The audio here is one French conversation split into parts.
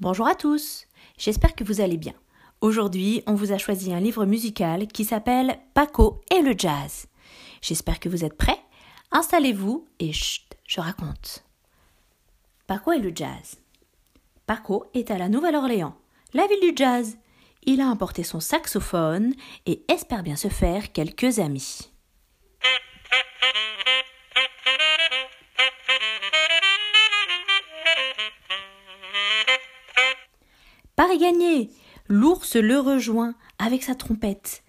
Bonjour à tous, j'espère que vous allez bien. Aujourd'hui, on vous a choisi un livre musical qui s'appelle Paco et le jazz. J'espère que vous êtes prêts. Installez-vous et chut, je raconte. Paco et le jazz. Paco est à la Nouvelle-Orléans, la ville du jazz. Il a importé son saxophone et espère bien se faire quelques amis. L'ours le rejoint avec sa trompette.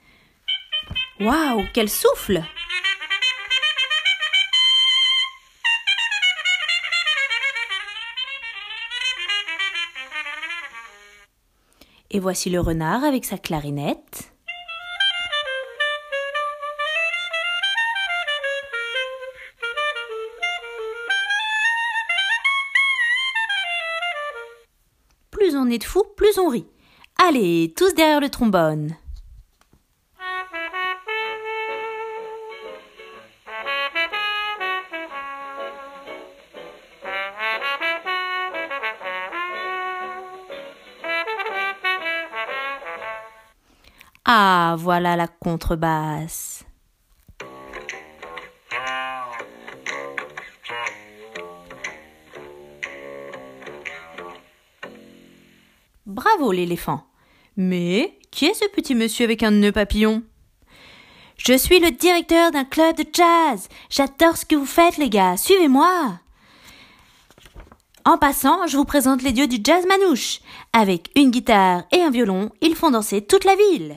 Waouh, quel souffle Et voici le renard avec sa clarinette. Plus on est de fous, plus on rit. Allez, tous derrière le trombone. Ah, voilà la contrebasse. Bravo l'éléphant. Mais qui est ce petit monsieur avec un nœud papillon? Je suis le directeur d'un club de jazz. J'adore ce que vous faites les gars. Suivez-moi. En passant, je vous présente les dieux du jazz manouche. Avec une guitare et un violon, ils font danser toute la ville.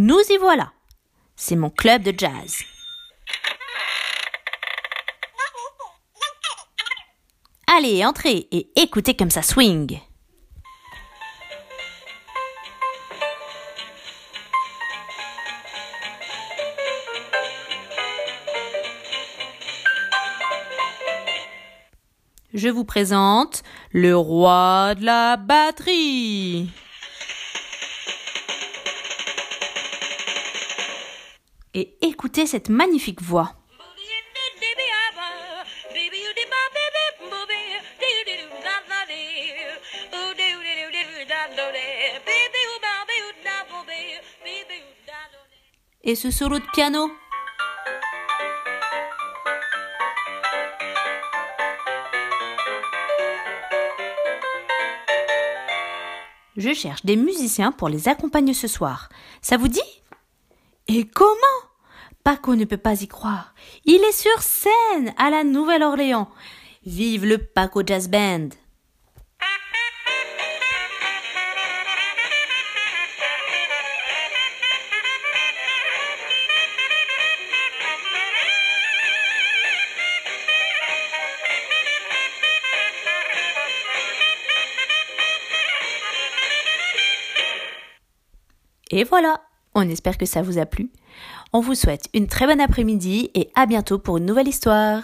Nous y voilà. C'est mon club de jazz. Allez, entrez et écoutez comme ça swing. Je vous présente le roi de la batterie. Et écoutez cette magnifique voix. Et ce solo de piano? Je cherche des musiciens pour les accompagner ce soir. Ça vous dit? Et comment? Paco ne peut pas y croire. Il est sur scène à la Nouvelle-Orléans. Vive le Paco Jazz Band Et voilà, on espère que ça vous a plu. On vous souhaite une très bonne après-midi et à bientôt pour une nouvelle histoire.